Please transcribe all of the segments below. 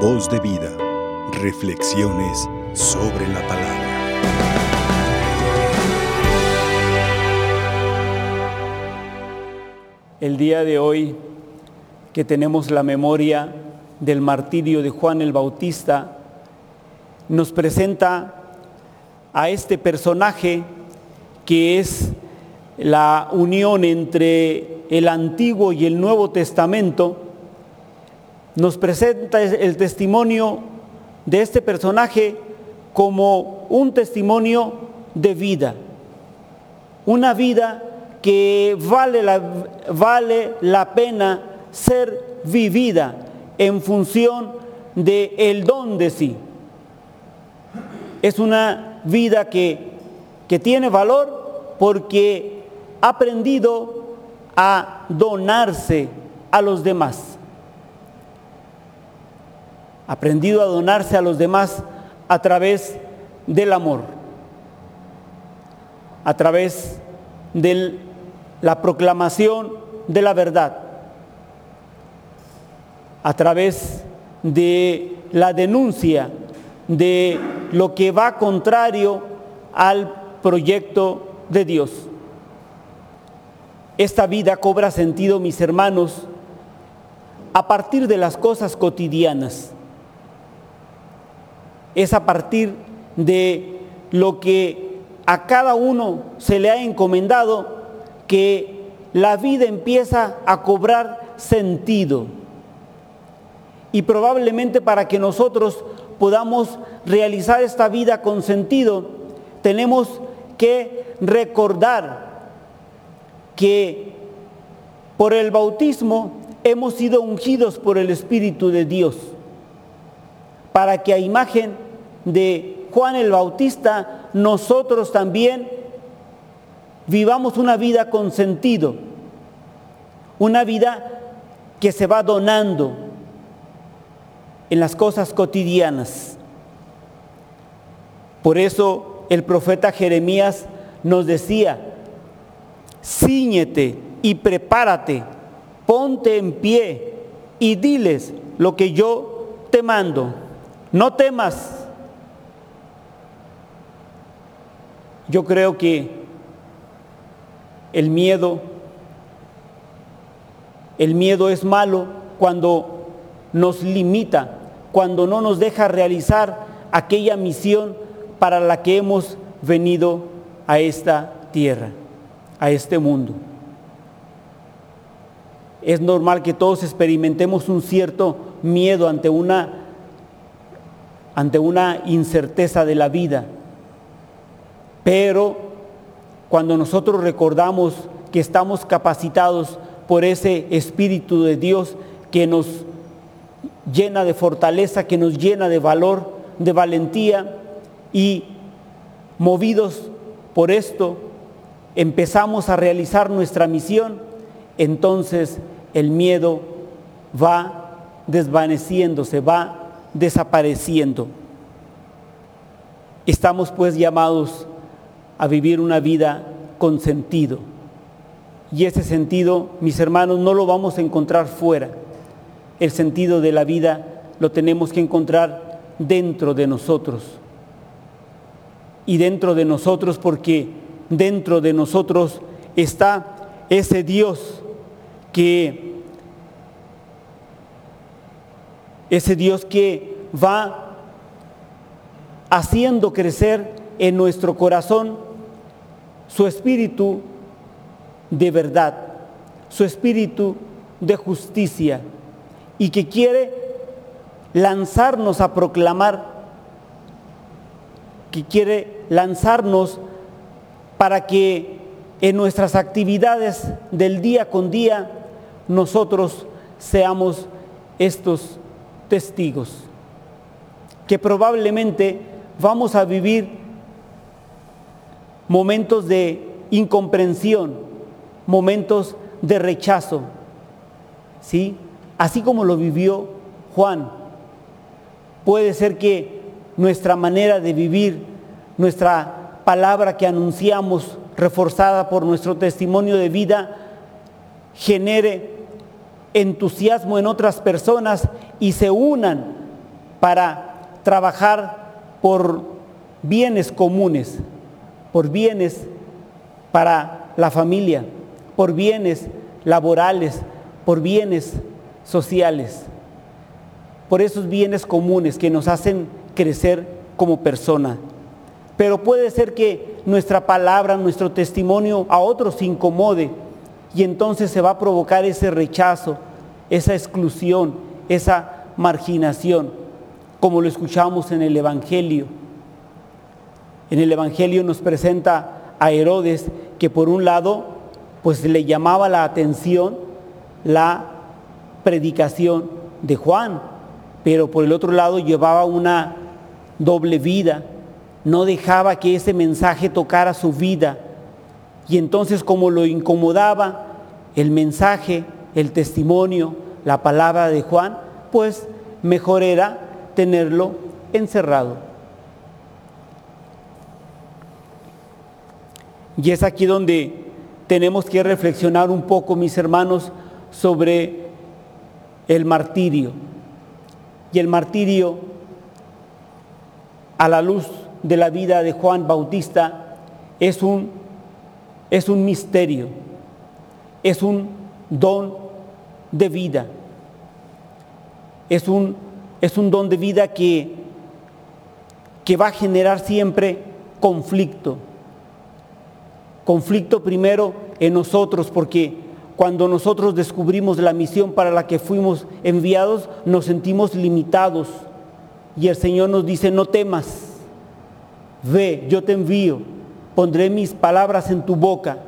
Voz de vida. Reflexiones sobre la palabra. El día de hoy que tenemos la memoria del martirio de Juan el Bautista, nos presenta a este personaje que es la unión entre el Antiguo y el Nuevo Testamento, nos presenta el testimonio de este personaje como un testimonio de vida, una vida que vale la, vale la pena ser vivida en función de don de sí. Es una vida que, que tiene valor porque ha aprendido a donarse a los demás. Aprendido a donarse a los demás a través del amor, a través de la proclamación de la verdad, a través de la denuncia de lo que va contrario al proyecto de Dios. Esta vida cobra sentido, mis hermanos, a partir de las cosas cotidianas. Es a partir de lo que a cada uno se le ha encomendado que la vida empieza a cobrar sentido. Y probablemente para que nosotros podamos realizar esta vida con sentido, tenemos que recordar que por el bautismo hemos sido ungidos por el Espíritu de Dios, para que a imagen de Juan el Bautista nosotros también vivamos una vida con sentido, una vida que se va donando en las cosas cotidianas. Por eso el profeta Jeremías nos decía, ciñete y prepárate, ponte en pie y diles lo que yo te mando. No temas. Yo creo que el miedo, el miedo es malo cuando nos limita, cuando no nos deja realizar aquella misión para la que hemos venido a esta tierra a este mundo. Es normal que todos experimentemos un cierto miedo ante una, ante una incerteza de la vida. Pero cuando nosotros recordamos que estamos capacitados por ese Espíritu de Dios que nos llena de fortaleza, que nos llena de valor, de valentía y movidos por esto, empezamos a realizar nuestra misión, entonces el miedo va desvaneciéndose, va desapareciendo. Estamos pues llamados a vivir una vida con sentido. Y ese sentido, mis hermanos, no lo vamos a encontrar fuera. El sentido de la vida lo tenemos que encontrar dentro de nosotros. Y dentro de nosotros porque dentro de nosotros está ese Dios que ese Dios que va haciendo crecer en nuestro corazón su espíritu de verdad, su espíritu de justicia y que quiere lanzarnos a proclamar, que quiere lanzarnos para que en nuestras actividades del día con día nosotros seamos estos testigos, que probablemente vamos a vivir momentos de incomprensión, momentos de rechazo, ¿sí? Así como lo vivió Juan. Puede ser que nuestra manera de vivir, nuestra palabra que anunciamos, reforzada por nuestro testimonio de vida, genere entusiasmo en otras personas y se unan para trabajar por bienes comunes, por bienes para la familia, por bienes laborales, por bienes sociales, por esos bienes comunes que nos hacen crecer como persona. Pero puede ser que nuestra palabra, nuestro testimonio a otros incomode y entonces se va a provocar ese rechazo, esa exclusión, esa marginación, como lo escuchamos en el Evangelio. En el Evangelio nos presenta a Herodes que por un lado pues le llamaba la atención la predicación de Juan, pero por el otro lado llevaba una doble vida, no dejaba que ese mensaje tocara su vida. Y entonces como lo incomodaba el mensaje, el testimonio, la palabra de Juan, pues mejor era tenerlo encerrado. Y es aquí donde tenemos que reflexionar un poco, mis hermanos, sobre el martirio. Y el martirio, a la luz de la vida de Juan Bautista, es un, es un misterio, es un don de vida, es un, es un don de vida que, que va a generar siempre conflicto. Conflicto primero en nosotros, porque cuando nosotros descubrimos la misión para la que fuimos enviados, nos sentimos limitados. Y el Señor nos dice, no temas, ve, yo te envío, pondré mis palabras en tu boca.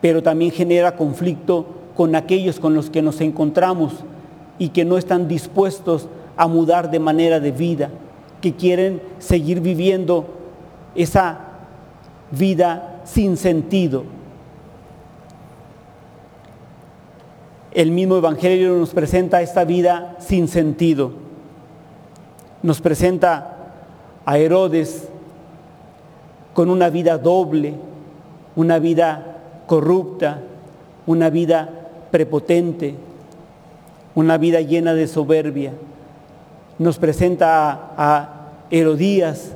Pero también genera conflicto con aquellos con los que nos encontramos y que no están dispuestos a mudar de manera de vida, que quieren seguir viviendo esa vida sin sentido. El mismo Evangelio nos presenta esta vida sin sentido. Nos presenta a Herodes con una vida doble, una vida corrupta, una vida prepotente, una vida llena de soberbia. Nos presenta a, Herodías,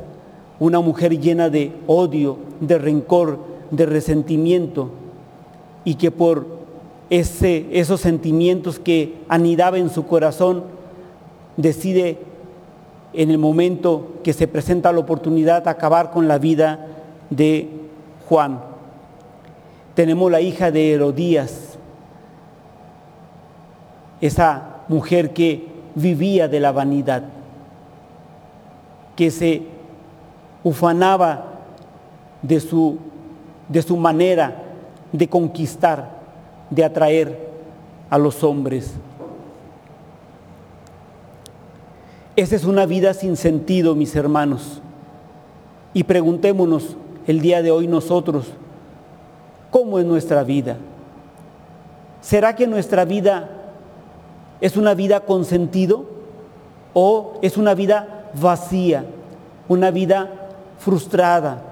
una mujer llena de odio, de rencor, de resentimiento, y que por ese, esos sentimientos que anidaba en su corazón, decide en el momento que se presenta la oportunidad acabar con la vida de Juan. Tenemos la hija de Herodías, esa mujer que vivía de la vanidad, que se ufanaba de su, de su manera de conquistar de atraer a los hombres. Esa es una vida sin sentido, mis hermanos. Y preguntémonos el día de hoy nosotros, ¿cómo es nuestra vida? ¿Será que nuestra vida es una vida con sentido o es una vida vacía, una vida frustrada,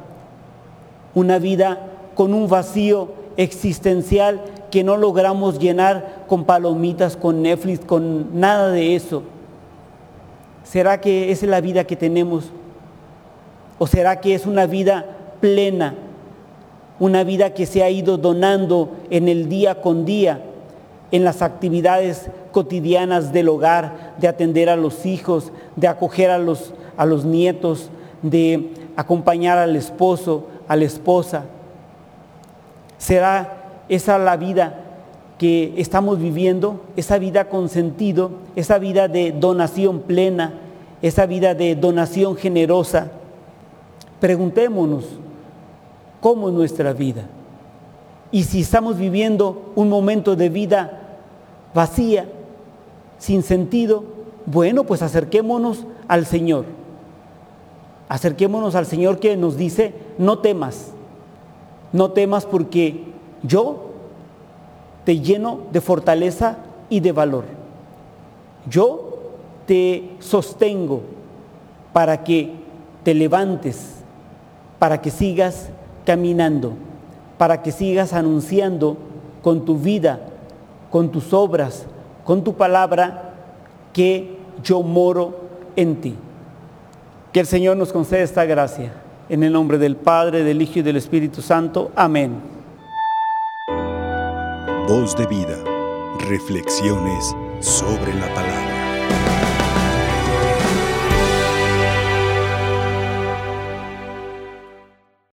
una vida con un vacío existencial que no logramos llenar con palomitas, con Netflix, con nada de eso. ¿Será que esa es la vida que tenemos? ¿O será que es una vida plena? Una vida que se ha ido donando en el día con día, en las actividades cotidianas del hogar, de atender a los hijos, de acoger a los, a los nietos, de acompañar al esposo, a la esposa. ¿Será esa la vida que estamos viviendo, esa vida con sentido, esa vida de donación plena, esa vida de donación generosa. Preguntémonos, ¿cómo es nuestra vida? Y si estamos viviendo un momento de vida vacía, sin sentido, bueno, pues acerquémonos al Señor. Acerquémonos al Señor que nos dice, no temas, no temas porque yo te lleno de fortaleza y de valor. Yo te sostengo para que te levantes, para que sigas caminando, para que sigas anunciando con tu vida, con tus obras, con tu palabra, que yo moro en ti. Que el Señor nos conceda esta gracia. En el nombre del Padre, del Hijo y del Espíritu Santo. Amén. Voz de vida. Reflexiones sobre la palabra.